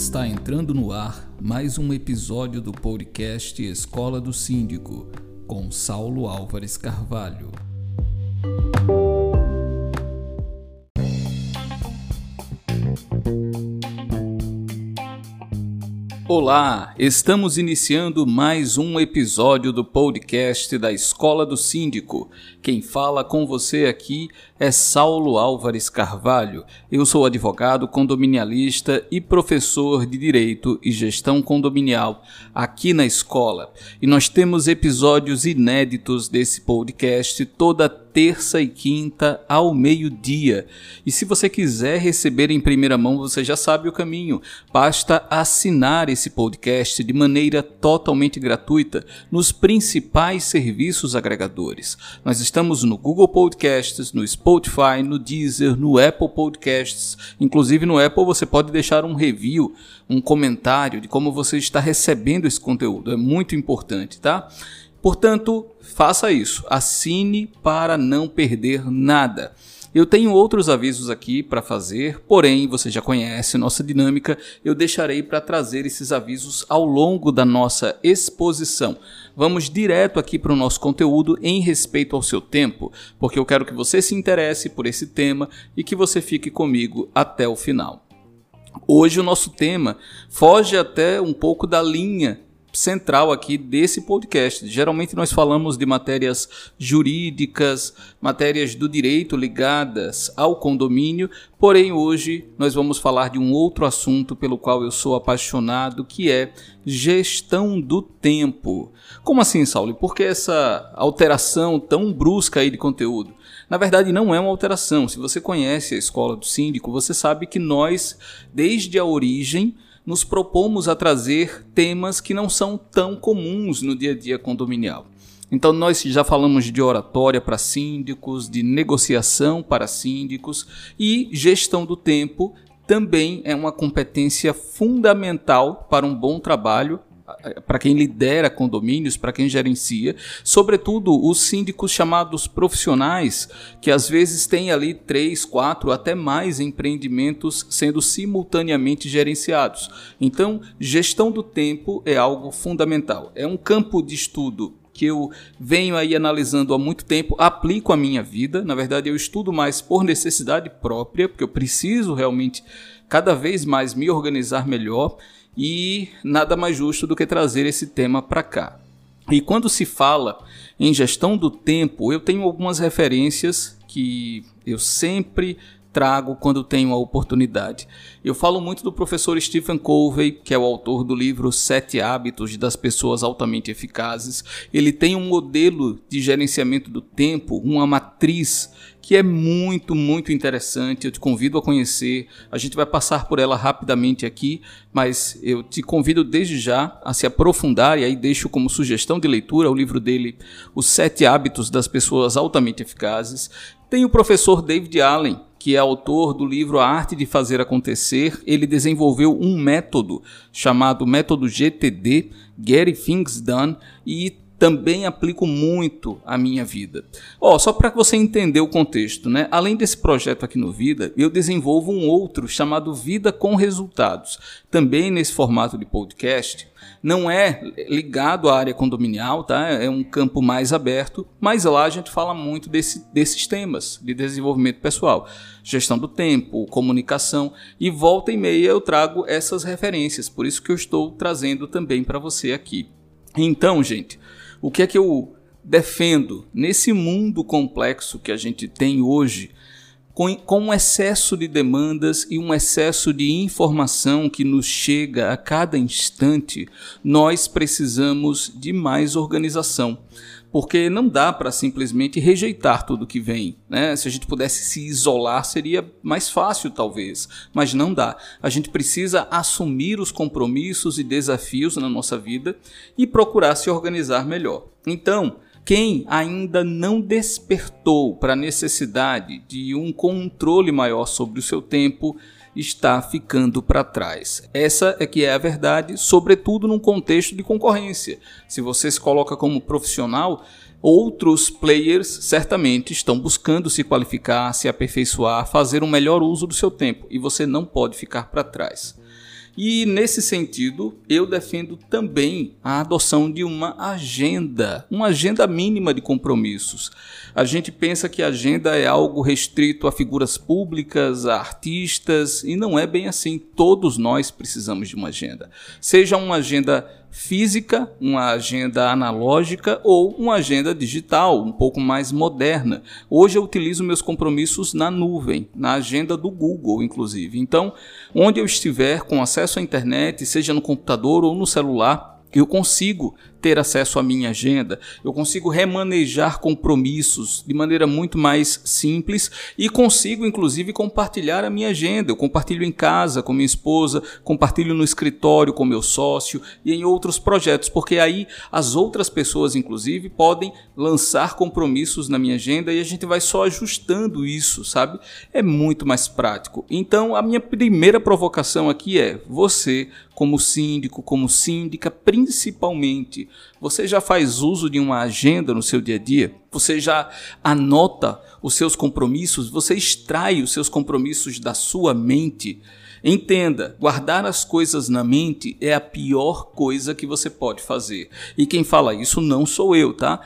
Está entrando no ar mais um episódio do podcast Escola do Síndico, com Saulo Álvares Carvalho. Olá, estamos iniciando mais um episódio do podcast da Escola do Síndico. Quem fala com você aqui é Saulo Álvares Carvalho. Eu sou advogado condominialista e professor de Direito e Gestão Condominial aqui na escola. E nós temos episódios inéditos desse podcast toda terça e quinta ao meio-dia. E se você quiser receber em primeira mão, você já sabe o caminho. Basta assinar esse podcast de maneira totalmente gratuita nos principais serviços agregadores. Nós estamos no Google Podcasts, no Spotify, no Deezer, no Apple Podcasts. Inclusive no Apple você pode deixar um review, um comentário de como você está recebendo esse conteúdo. É muito importante, tá? Portanto, faça isso. Assine para não perder nada. Eu tenho outros avisos aqui para fazer, porém você já conhece nossa dinâmica, eu deixarei para trazer esses avisos ao longo da nossa exposição. Vamos direto aqui para o nosso conteúdo em respeito ao seu tempo, porque eu quero que você se interesse por esse tema e que você fique comigo até o final. Hoje o nosso tema foge até um pouco da linha central aqui desse podcast. Geralmente nós falamos de matérias jurídicas, matérias do direito ligadas ao condomínio, porém hoje nós vamos falar de um outro assunto pelo qual eu sou apaixonado, que é gestão do tempo. Como assim, Saulo? Por que essa alteração tão brusca aí de conteúdo? Na verdade, não é uma alteração. Se você conhece a escola do síndico, você sabe que nós, desde a origem, nos propomos a trazer temas que não são tão comuns no dia a dia condominial. Então, nós já falamos de oratória para síndicos, de negociação para síndicos e gestão do tempo também é uma competência fundamental para um bom trabalho para quem lidera condomínios, para quem gerencia, sobretudo os síndicos chamados profissionais, que às vezes têm ali três, quatro, até mais empreendimentos sendo simultaneamente gerenciados. Então, gestão do tempo é algo fundamental. É um campo de estudo que eu venho aí analisando há muito tempo, aplico à minha vida. Na verdade, eu estudo mais por necessidade própria, porque eu preciso realmente cada vez mais me organizar melhor e nada mais justo do que trazer esse tema para cá. E quando se fala em gestão do tempo, eu tenho algumas referências que eu sempre trago quando tenho a oportunidade. Eu falo muito do professor Stephen Covey, que é o autor do livro Sete Hábitos das Pessoas Altamente Eficazes. Ele tem um modelo de gerenciamento do tempo, uma matriz que é muito, muito interessante. Eu te convido a conhecer. A gente vai passar por ela rapidamente aqui, mas eu te convido desde já a se aprofundar e aí deixo como sugestão de leitura o livro dele, Os Sete Hábitos das Pessoas Altamente Eficazes. Tem o professor David Allen, que é autor do livro A Arte de Fazer Acontecer, ele desenvolveu um método chamado método GTD, Get Things Done, e também aplico muito à minha vida. Ó, oh, só para você entender o contexto, né? Além desse projeto aqui no Vida, eu desenvolvo um outro chamado Vida com Resultados, também nesse formato de podcast. Não é ligado à área condominial, tá? É um campo mais aberto, mas lá a gente fala muito desse, desses temas de desenvolvimento pessoal, gestão do tempo, comunicação e volta e meia eu trago essas referências. Por isso que eu estou trazendo também para você aqui. Então, gente, o que é que eu defendo nesse mundo complexo que a gente tem hoje, com, com um excesso de demandas e um excesso de informação que nos chega a cada instante, nós precisamos de mais organização porque não dá para simplesmente rejeitar tudo que vem. Né? Se a gente pudesse se isolar, seria mais fácil, talvez, mas não dá. A gente precisa assumir os compromissos e desafios na nossa vida e procurar se organizar melhor. Então, quem ainda não despertou para a necessidade de um controle maior sobre o seu tempo, está ficando para trás. Essa é que é a verdade, sobretudo num contexto de concorrência. Se você se coloca como profissional, outros players certamente estão buscando se qualificar, se aperfeiçoar, fazer um melhor uso do seu tempo e você não pode ficar para trás. E nesse sentido, eu defendo também a adoção de uma agenda, uma agenda mínima de compromissos. A gente pensa que a agenda é algo restrito a figuras públicas, a artistas, e não é bem assim. Todos nós precisamos de uma agenda. Seja uma agenda física, uma agenda analógica ou uma agenda digital, um pouco mais moderna. Hoje eu utilizo meus compromissos na nuvem, na agenda do Google, inclusive. Então, onde eu estiver com acesso à internet, seja no computador ou no celular, eu consigo ter acesso à minha agenda, eu consigo remanejar compromissos de maneira muito mais simples e consigo inclusive compartilhar a minha agenda. Eu compartilho em casa com minha esposa, compartilho no escritório com meu sócio e em outros projetos, porque aí as outras pessoas inclusive podem lançar compromissos na minha agenda e a gente vai só ajustando isso, sabe? É muito mais prático. Então, a minha primeira provocação aqui é: você como síndico, como síndica, principalmente você já faz uso de uma agenda no seu dia a dia? Você já anota os seus compromissos? Você extrai os seus compromissos da sua mente? Entenda, guardar as coisas na mente é a pior coisa que você pode fazer. E quem fala isso não sou eu, tá?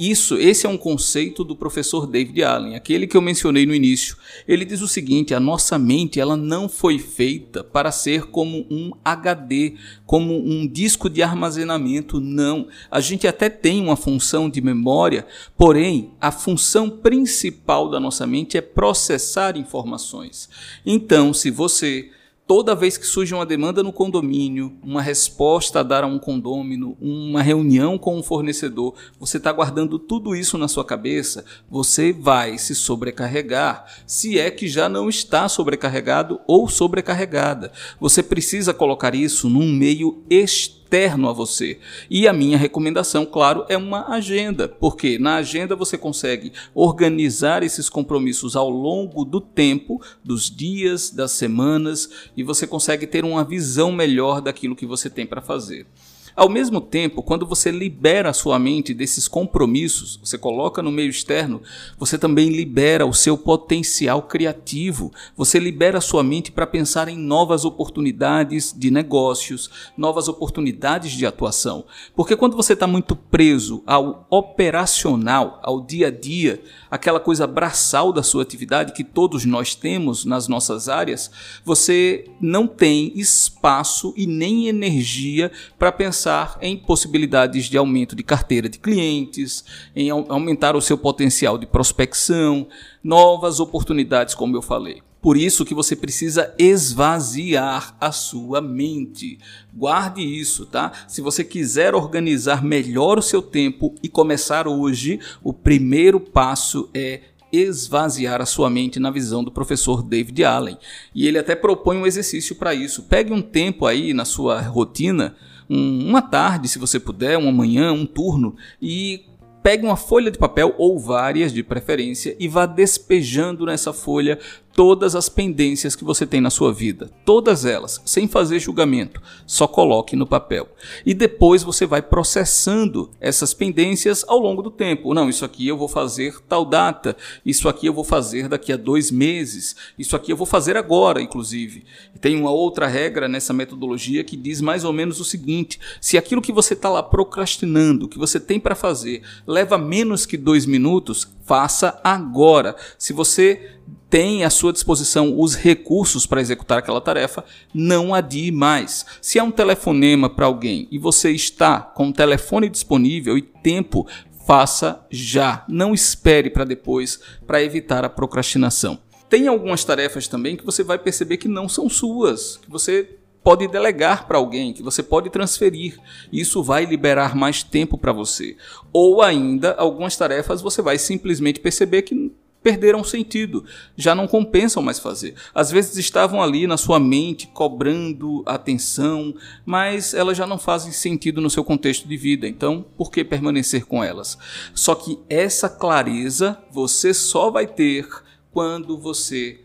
Isso, esse é um conceito do professor David Allen, aquele que eu mencionei no início. Ele diz o seguinte: a nossa mente ela não foi feita para ser como um HD, como um disco de armazenamento. Não, a gente até tem uma função de memória, porém a função principal da nossa mente é processar informações. Então, se você toda vez que surge uma demanda no condomínio, uma resposta a dar a um condômino, uma reunião com um fornecedor, você está guardando tudo isso na sua cabeça, você vai se sobrecarregar, se é que já não está sobrecarregado ou sobrecarregada. Você precisa colocar isso num meio externo externo a você. E a minha recomendação, claro, é uma agenda, porque na agenda você consegue organizar esses compromissos ao longo do tempo, dos dias, das semanas, e você consegue ter uma visão melhor daquilo que você tem para fazer. Ao mesmo tempo, quando você libera a sua mente desses compromissos, você coloca no meio externo, você também libera o seu potencial criativo. Você libera a sua mente para pensar em novas oportunidades de negócios, novas oportunidades de atuação. Porque quando você está muito preso ao operacional, ao dia a dia, aquela coisa braçal da sua atividade que todos nós temos nas nossas áreas, você não tem espaço e nem energia para pensar em possibilidades de aumento de carteira de clientes, em aumentar o seu potencial de prospecção, novas oportunidades, como eu falei. Por isso que você precisa esvaziar a sua mente. Guarde isso, tá? Se você quiser organizar melhor o seu tempo e começar hoje, o primeiro passo é esvaziar a sua mente na visão do professor David Allen. E ele até propõe um exercício para isso. Pegue um tempo aí na sua rotina, um, uma tarde, se você puder, uma manhã, um turno, e pegue uma folha de papel ou várias de preferência e vá despejando nessa folha todas as pendências que você tem na sua vida, todas elas, sem fazer julgamento, só coloque no papel. E depois você vai processando essas pendências ao longo do tempo. Não, isso aqui eu vou fazer tal data, isso aqui eu vou fazer daqui a dois meses, isso aqui eu vou fazer agora, inclusive. Tem uma outra regra nessa metodologia que diz mais ou menos o seguinte: se aquilo que você está lá procrastinando, que você tem para fazer, leva menos que dois minutos, faça agora. Se você tem à sua disposição os recursos para executar aquela tarefa, não adie mais. Se é um telefonema para alguém e você está com o telefone disponível e tempo, faça já. Não espere para depois para evitar a procrastinação. Tem algumas tarefas também que você vai perceber que não são suas, que você pode delegar para alguém, que você pode transferir. Isso vai liberar mais tempo para você. Ou ainda, algumas tarefas você vai simplesmente perceber que perderam sentido, já não compensam mais fazer. Às vezes estavam ali na sua mente cobrando atenção, mas elas já não fazem sentido no seu contexto de vida. Então, por que permanecer com elas? Só que essa clareza você só vai ter quando você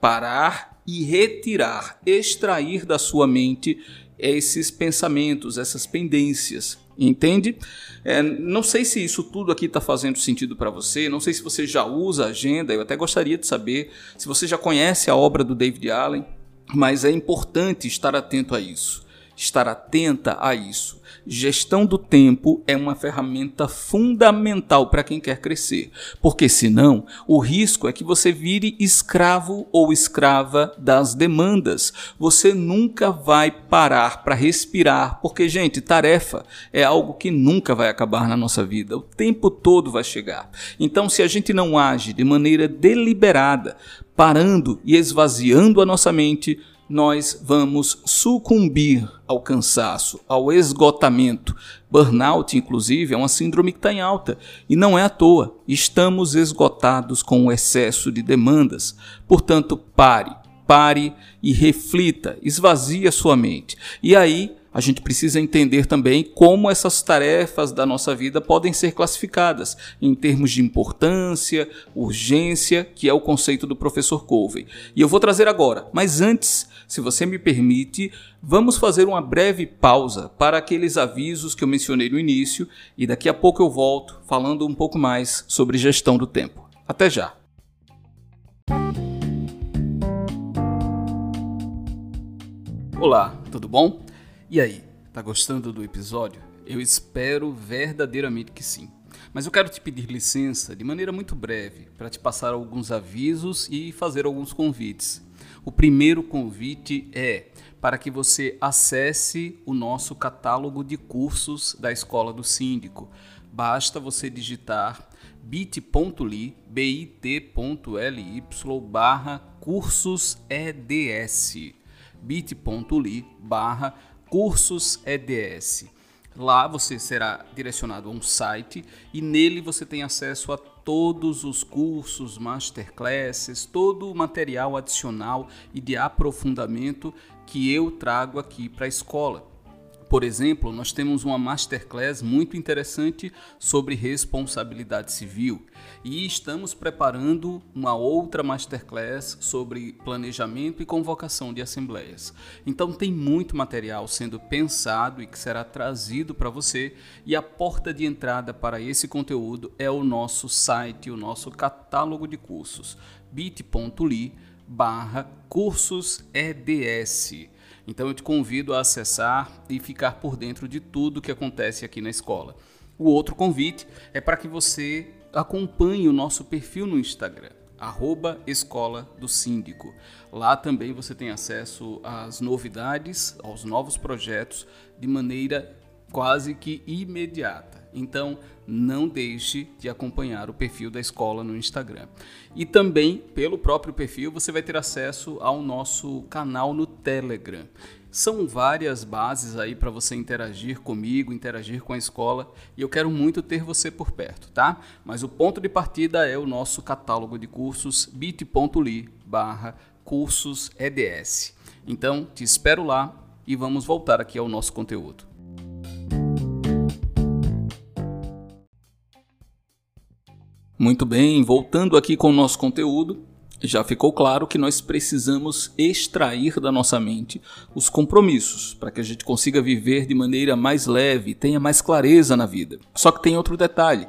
parar e retirar, extrair da sua mente esses pensamentos, essas pendências. Entende? É, não sei se isso tudo aqui está fazendo sentido para você, não sei se você já usa agenda, eu até gostaria de saber se você já conhece a obra do David Allen. mas é importante estar atento a isso, estar atenta a isso. Gestão do tempo é uma ferramenta fundamental para quem quer crescer, porque senão o risco é que você vire escravo ou escrava das demandas. Você nunca vai parar para respirar, porque, gente, tarefa é algo que nunca vai acabar na nossa vida, o tempo todo vai chegar. Então, se a gente não age de maneira deliberada, parando e esvaziando a nossa mente, nós vamos sucumbir ao cansaço, ao esgotamento. Burnout, inclusive, é uma síndrome que está em alta e não é à toa. Estamos esgotados com o excesso de demandas. Portanto, pare, pare e reflita, esvazie a sua mente. E aí a gente precisa entender também como essas tarefas da nossa vida podem ser classificadas em termos de importância, urgência, que é o conceito do professor Covey. E eu vou trazer agora, mas antes, se você me permite, vamos fazer uma breve pausa para aqueles avisos que eu mencionei no início e daqui a pouco eu volto falando um pouco mais sobre gestão do tempo. Até já! Olá, tudo bom? E aí, tá gostando do episódio? Eu espero verdadeiramente que sim. Mas eu quero te pedir licença de maneira muito breve para te passar alguns avisos e fazer alguns convites. O primeiro convite é para que você acesse o nosso catálogo de cursos da Escola do Síndico. Basta você digitar bit.ly, bit.ly barra cursos EDS bit.ly barra cursos EDS. Lá você será direcionado a um site e nele você tem acesso a todos os cursos, masterclasses, todo o material adicional e de aprofundamento que eu trago aqui para a escola. Por exemplo, nós temos uma masterclass muito interessante sobre responsabilidade civil e estamos preparando uma outra masterclass sobre planejamento e convocação de assembleias. Então tem muito material sendo pensado e que será trazido para você e a porta de entrada para esse conteúdo é o nosso site, o nosso catálogo de cursos bit.ly barra cursos EDS. Então eu te convido a acessar e ficar por dentro de tudo que acontece aqui na escola. O outro convite é para que você acompanhe o nosso perfil no Instagram, arroba Escola do Síndico. Lá também você tem acesso às novidades, aos novos projetos de maneira quase que imediata. Então, não deixe de acompanhar o perfil da escola no Instagram. E também, pelo próprio perfil, você vai ter acesso ao nosso canal no Telegram. São várias bases aí para você interagir comigo, interagir com a escola, e eu quero muito ter você por perto, tá? Mas o ponto de partida é o nosso catálogo de cursos bit.ly barra cursos EDS. Então, te espero lá e vamos voltar aqui ao nosso conteúdo. Muito bem, voltando aqui com o nosso conteúdo, já ficou claro que nós precisamos extrair da nossa mente os compromissos para que a gente consiga viver de maneira mais leve, tenha mais clareza na vida. Só que tem outro detalhe.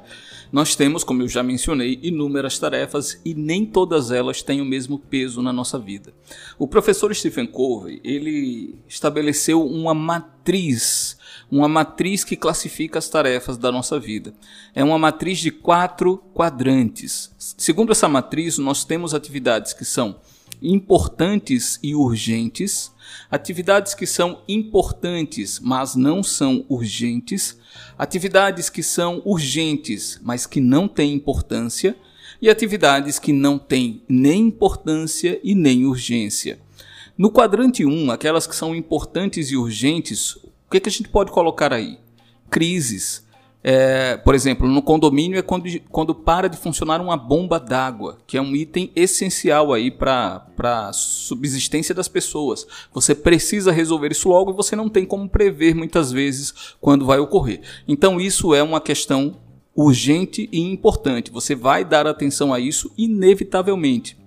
Nós temos, como eu já mencionei, inúmeras tarefas e nem todas elas têm o mesmo peso na nossa vida. O professor Stephen Covey, ele estabeleceu uma matriz uma matriz que classifica as tarefas da nossa vida. É uma matriz de quatro quadrantes. Segundo essa matriz, nós temos atividades que são importantes e urgentes, atividades que são importantes, mas não são urgentes, atividades que são urgentes, mas que não têm importância, e atividades que não têm nem importância e nem urgência. No quadrante 1, aquelas que são importantes e urgentes, o que, que a gente pode colocar aí? Crises. É, por exemplo, no condomínio é quando, quando para de funcionar uma bomba d'água, que é um item essencial aí para a subsistência das pessoas. Você precisa resolver isso logo e você não tem como prever muitas vezes quando vai ocorrer. Então isso é uma questão urgente e importante. Você vai dar atenção a isso inevitavelmente.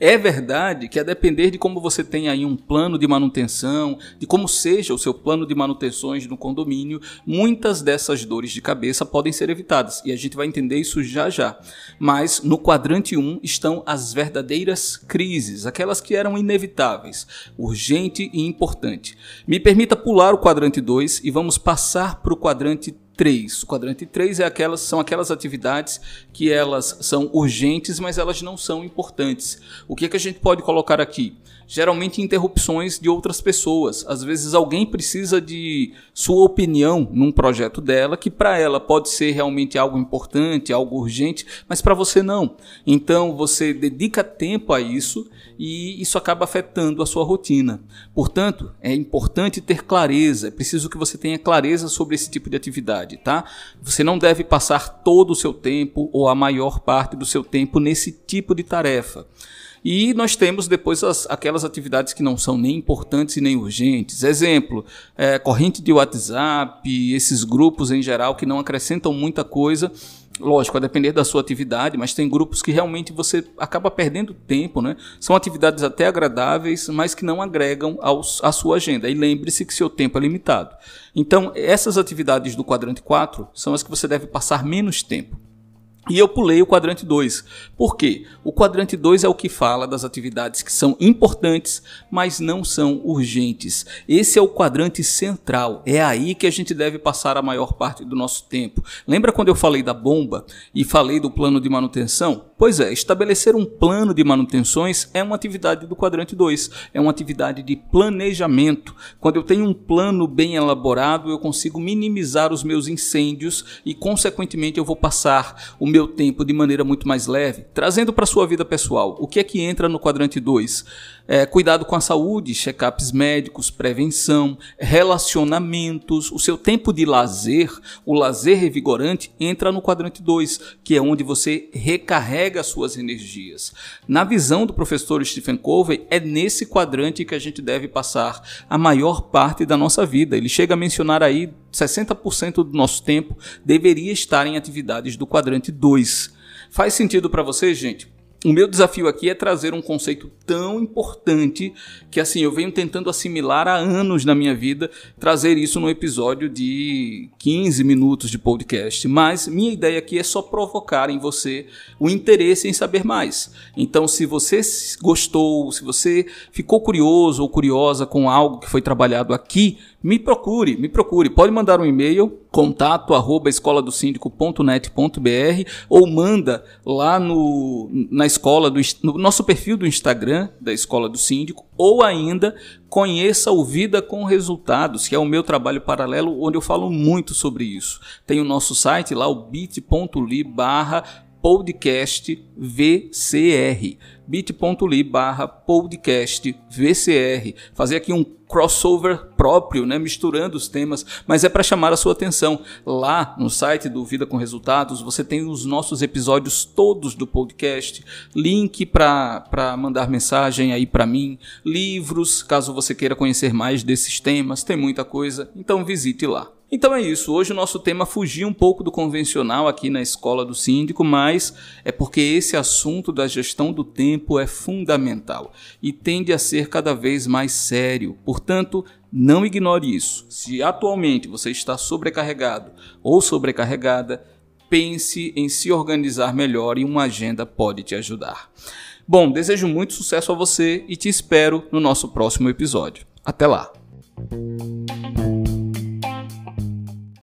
É verdade que a depender de como você tem aí um plano de manutenção, de como seja o seu plano de manutenções no condomínio, muitas dessas dores de cabeça podem ser evitadas e a gente vai entender isso já já. Mas no quadrante 1 estão as verdadeiras crises, aquelas que eram inevitáveis, urgente e importante. Me permita pular o quadrante 2 e vamos passar para o quadrante 3. O quadrante 3 é aquelas, são aquelas atividades que elas são urgentes, mas elas não são importantes. O que, é que a gente pode colocar aqui? Geralmente interrupções de outras pessoas. Às vezes alguém precisa de sua opinião num projeto dela, que para ela pode ser realmente algo importante, algo urgente, mas para você não. Então você dedica tempo a isso e isso acaba afetando a sua rotina. Portanto, é importante ter clareza, é preciso que você tenha clareza sobre esse tipo de atividade, tá? Você não deve passar todo o seu tempo ou a maior parte do seu tempo nesse tipo de tarefa. E nós temos depois as, aquelas atividades que não são nem importantes e nem urgentes. Exemplo, é, corrente de WhatsApp, esses grupos em geral que não acrescentam muita coisa Lógico, a depender da sua atividade, mas tem grupos que realmente você acaba perdendo tempo, né? São atividades até agradáveis, mas que não agregam aos, à sua agenda. E lembre-se que seu tempo é limitado. Então, essas atividades do quadrante 4 são as que você deve passar menos tempo. E eu pulei o quadrante 2. Por quê? O quadrante 2 é o que fala das atividades que são importantes, mas não são urgentes. Esse é o quadrante central. É aí que a gente deve passar a maior parte do nosso tempo. Lembra quando eu falei da bomba e falei do plano de manutenção? Pois é, estabelecer um plano de manutenções é uma atividade do quadrante 2. É uma atividade de planejamento. Quando eu tenho um plano bem elaborado, eu consigo minimizar os meus incêndios e, consequentemente, eu vou passar o meu meu tempo de maneira muito mais leve, trazendo para sua vida pessoal. O que é que entra no quadrante 2? É, cuidado com a saúde, check-ups médicos, prevenção, relacionamentos, o seu tempo de lazer, o lazer revigorante entra no quadrante 2, que é onde você recarrega suas energias. Na visão do professor Stephen Covey, é nesse quadrante que a gente deve passar a maior parte da nossa vida. Ele chega a mencionar aí 60% do nosso tempo deveria estar em atividades do quadrante 2. Faz sentido para você, gente? O meu desafio aqui é trazer um conceito tão importante que assim eu venho tentando assimilar há anos na minha vida, trazer isso num episódio de 15 minutos de podcast. Mas minha ideia aqui é só provocar em você o interesse em saber mais. Então, se você gostou, se você ficou curioso ou curiosa com algo que foi trabalhado aqui, me procure, me procure. Pode mandar um e-mail, contato arroba escoladosíndico.net.br ou manda lá no, na escola do no nosso perfil do Instagram da Escola do Síndico ou ainda conheça o Vida com Resultados, que é o meu trabalho paralelo onde eu falo muito sobre isso. Tem o nosso site lá, o bit.ly barra podcast VCR bit.ly barra podcast VCR. Fazer aqui um crossover próprio, né, misturando os temas, mas é para chamar a sua atenção. Lá no site do Vida com Resultados, você tem os nossos episódios todos do podcast, link para mandar mensagem aí para mim, livros, caso você queira conhecer mais desses temas, tem muita coisa, então visite lá. Então é isso. Hoje o nosso tema fugiu um pouco do convencional aqui na escola do síndico, mas é porque esse assunto da gestão do tempo é fundamental e tende a ser cada vez mais sério. Portanto, não ignore isso. Se atualmente você está sobrecarregado ou sobrecarregada, pense em se organizar melhor e uma agenda pode te ajudar. Bom, desejo muito sucesso a você e te espero no nosso próximo episódio. Até lá!